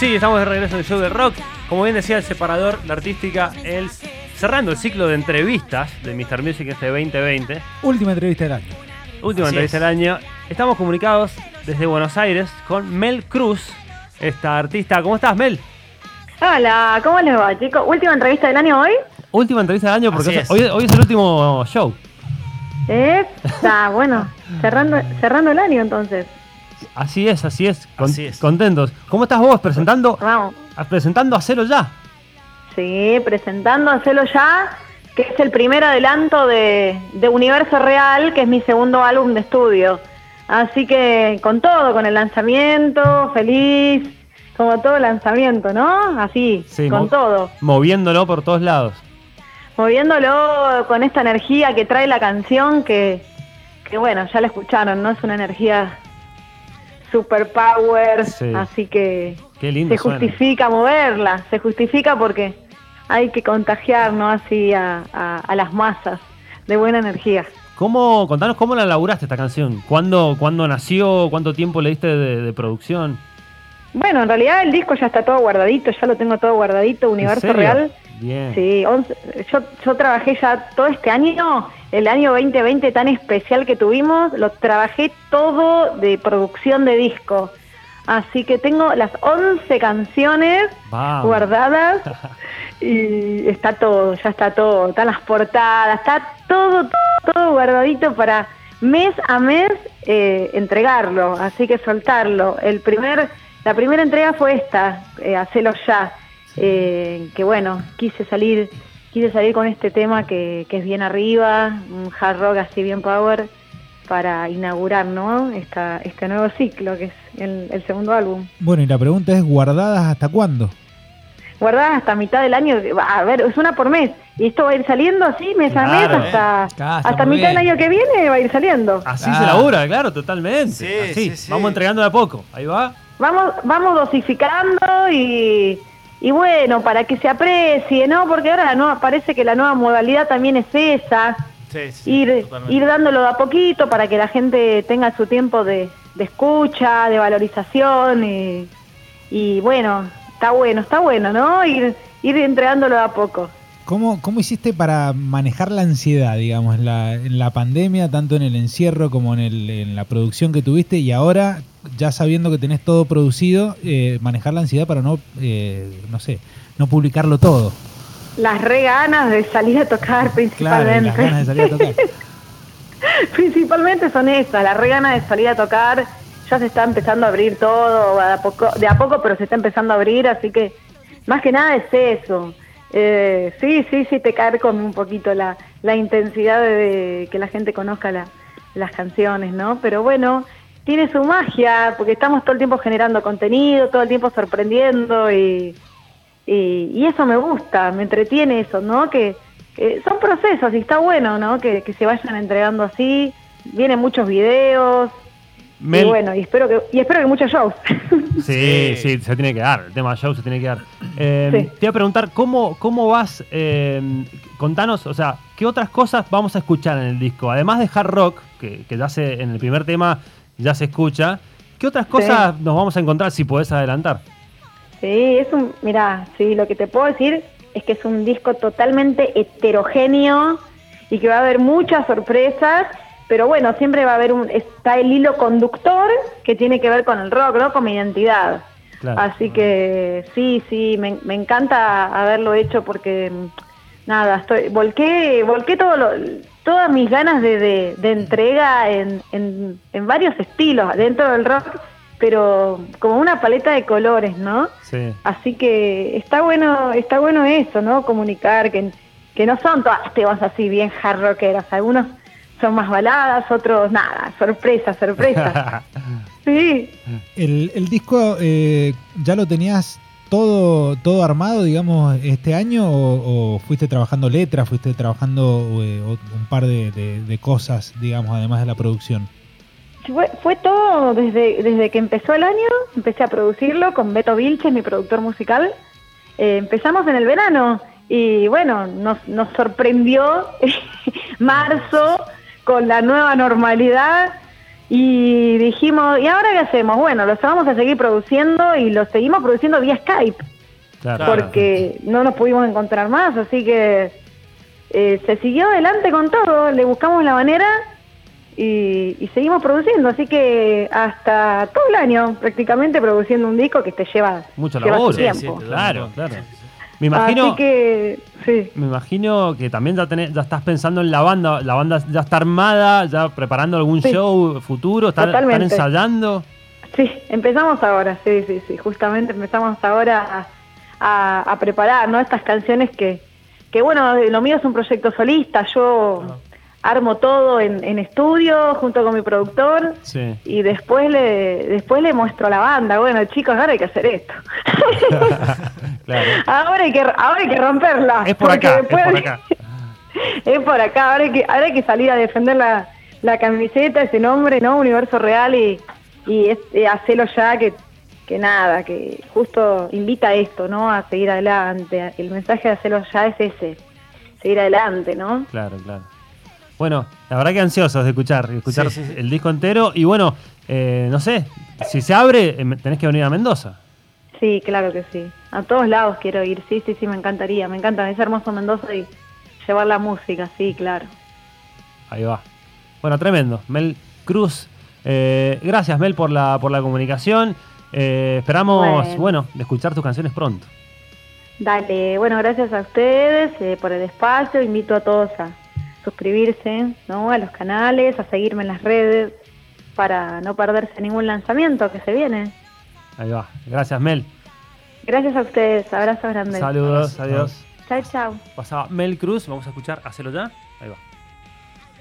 Sí, estamos de regreso en el show de rock. Como bien decía el separador, la artística, el, cerrando el ciclo de entrevistas de Mr. Music este 2020. Última entrevista del año. Última Así entrevista es. del año. Estamos comunicados desde Buenos Aires con Mel Cruz, esta artista. ¿Cómo estás, Mel? Hola, ¿cómo les va, chicos? Última entrevista del año hoy. Última entrevista del año porque Así hoy, es. hoy- hoy es el último show. Está bueno, cerrando, cerrando el año entonces. Así es, así es. Con- Así es. Contentos. ¿Cómo estás vos presentando, Vamos. a- presentando a Ya? Sí, presentando Hacelo Ya, que es el primer adelanto de, de Universo Real, que es mi segundo álbum de estudio. Así que con todo, con el lanzamiento, feliz, como todo lanzamiento, ¿no? Así, Sí, con todo. Moviéndolo por todos lados. moviéndolo con esta energía que trae la canción que, que bueno, ya la escucharon, ¿no? Es una energía super power, Sí. así que Qué lindo se suena. justifica moverla, se justifica porque hay que contagiar, ¿no? Así a, a- a las masas de buena energía. ¿Cómo, contanos cómo la laburaste esta canción? ¿Cuándo, cuándo nació? ¿Cuánto tiempo le diste de, de producción? Bueno, en realidad el disco ya está todo guardadito, ya lo tengo todo guardadito, Universo? Real. Bien. Sí, yo, yo trabajé ya todo este año, el año 2020 tan especial que tuvimos, lo trabajé todo de producción de disco. Así que tengo las 11 canciones guardadas y está todo, ya está todo, están las portadas, está todo, todo, todo guardadito para mes a mes eh, entregarlo, así que soltarlo. El primer, la primera entrega fue esta, eh, Hacelo ya, eh, que bueno, quise salir, quise salir con este tema que, que es bien arriba, un hard rock así bien power, para inaugurar ¿no? Esta, este nuevo ciclo que es el, el segundo álbum. Bueno, y la pregunta es, ¿guardadas hasta cuándo? guardadas hasta mitad del año, a ver, es una por mes, y esto va a ir saliendo así mes a mes hasta, Claro, está hasta mitad del año que viene va a ir saliendo. Así se labura, claro, totalmente. Sí, Así. sí, sí. Vamos entregando de a poco. Ahí va. Vamos, vamos dosificando y, y bueno, para que se aprecie, ¿no? Porque ahora la nueva, parece que la nueva modalidad también es esa, Sí, sí, ir, totalmente. ir dándolo de a poquito para que la gente tenga su tiempo de, de escucha, de valorización y, y bueno, está bueno, está bueno, ¿no? Ir, ir entregándolo de a poco. ¿Cómo, ¿Cómo hiciste para manejar la ansiedad, digamos, en la, en la pandemia, tanto en el encierro como en, el- en la producción que tuviste y ahora, ya sabiendo que tenés todo producido, eh, manejar la ansiedad para no, eh, no sé, no publicarlo todo? Las re ganas de salir a tocar Claro, principalmente. las ganas de salir a tocar. Principalmente son esas, las re ganas de salir a tocar. Ya se está empezando a abrir todo, de a poco, de a poco pero se está empezando a abrir, así que más que nada es eso. Eh, sí, sí, sí, te cae con un poquito la, la intensidad de, que la gente conozca la- las canciones, ¿no? Pero bueno, tiene su magia, porque estamos todo el tiempo generando contenido, todo el tiempo sorprendiendo y, y, y eso me gusta, me entretiene eso, ¿no? Que, que son procesos y está bueno, ¿no? Que, que se vayan entregando así. Vienen muchos videos Mel- y bueno, y espero que y espero que muchos shows. Sí, Sí. se tiene que dar. El tema show se tiene que dar. Eh, Sí. Te iba a preguntar, ¿cómo, cómo vas? eh, contanos, o sea, ¿qué otras cosas vamos a escuchar en el disco? Además de hard rock, que, que ya se, en el primer tema ya se escucha, ¿qué otras cosas nos vamos a encontrar si podés adelantar? Sí, es un, mira, sí, lo que te puedo decir es que es un disco totalmente heterogéneo y que va a haber muchas sorpresas, pero bueno, siempre va a haber un, está el hilo conductor que tiene que ver con el rock, ¿no? Con mi identidad. Claro. Así que sí, sí, me, me encanta haberlo hecho porque nada, estoy, volqué, volqué todo lo, todas mis ganas de, de- de entrega en, en, en varios estilos dentro del rock, pero como una paleta de colores, ¿no? Sí. Así que está bueno, está bueno eso, ¿no? Comunicar que, que no son todas temas así bien hard rockeras, algunos son más baladas, otros nada, sorpresa, sorpresa. Sí, El, el disco eh, ya lo tenías todo, todo armado, digamos, este año o, o fuiste trabajando letras, fuiste trabajando eh, un par de cosas, digamos, además de la producción. Fue, fue todo desde, desde que empezó el año, empecé a producirlo con Beto Vilches, mi productor musical. Eh, empezamos en el verano y bueno, nos, nos sorprendió marzo con la nueva normalidad y dijimos, ¿y ahora qué hacemos? Bueno, los vamos a seguir produciendo y los seguimos produciendo vía Skype Claro. porque no nos pudimos encontrar más, así que eh, se siguió adelante con todo, le buscamos la manera y, y seguimos produciendo, así que hasta todo el año prácticamente produciendo un disco que te lleva, Mucho lleva su. Sí, sí, tiempo. te Claro, claro. Me imagino, Así que, sí. me imagino que también ya, tenés- ya estás pensando en la banda. La banda ya está armada, ya preparando algún Sí. show futuro. ¿Están, están ensayando? Sí, empezamos ahora, sí, sí, sí, justamente empezamos ahora a, a- a preparar, ¿no? Estas canciones que, que, bueno, lo mío es un proyecto solista, yo armo todo en, en estudio junto con mi productor Sí. y después le, después le muestro a la banda, bueno, chicos, ahora hay que hacer esto. Claro. ahora, hay que, ahora hay que romperla. Es por acá, es por acá. es por acá, ahora hay que, ahora hay que salir a defender la, la camiseta, ese nombre, ¿no? Universo Real y, y es, eh, hacerlo ya que, que nada, que justo invita a esto, ¿no? A seguir adelante. El mensaje de hacerlo ya es ese, seguir adelante, ¿no? Claro, claro. Bueno, la verdad que ansiosos de escuchar, de escuchar Sí, sí, sí. el disco entero. Y bueno, eh, no sé, si se abre, eh, tenés que venir a Mendoza. Sí, claro que sí. A todos lados quiero ir, sí, sí, sí, me encantaría, me encanta, es hermoso Mendoza y llevar la música, sí, claro. Ahí va. Bueno, tremendo. Mel Cruz. eh, gracias, Mel, por la, por la comunicación. Eh, esperamos, Bueno. bueno, de escuchar tus canciones pronto. Dale, bueno, gracias a ustedes eh, por el espacio. Invito a todos a suscribirse ¿no? a los canales, a seguirme en las redes para no perderse ningún lanzamiento que se viene. Ahí va. Gracias, Mel. Gracias a ustedes, abrazos grandes. Saludos, adiós. Chao, chao. Pasaba Mel Cruz, vamos a escuchar Hacelo ya. Ahí va.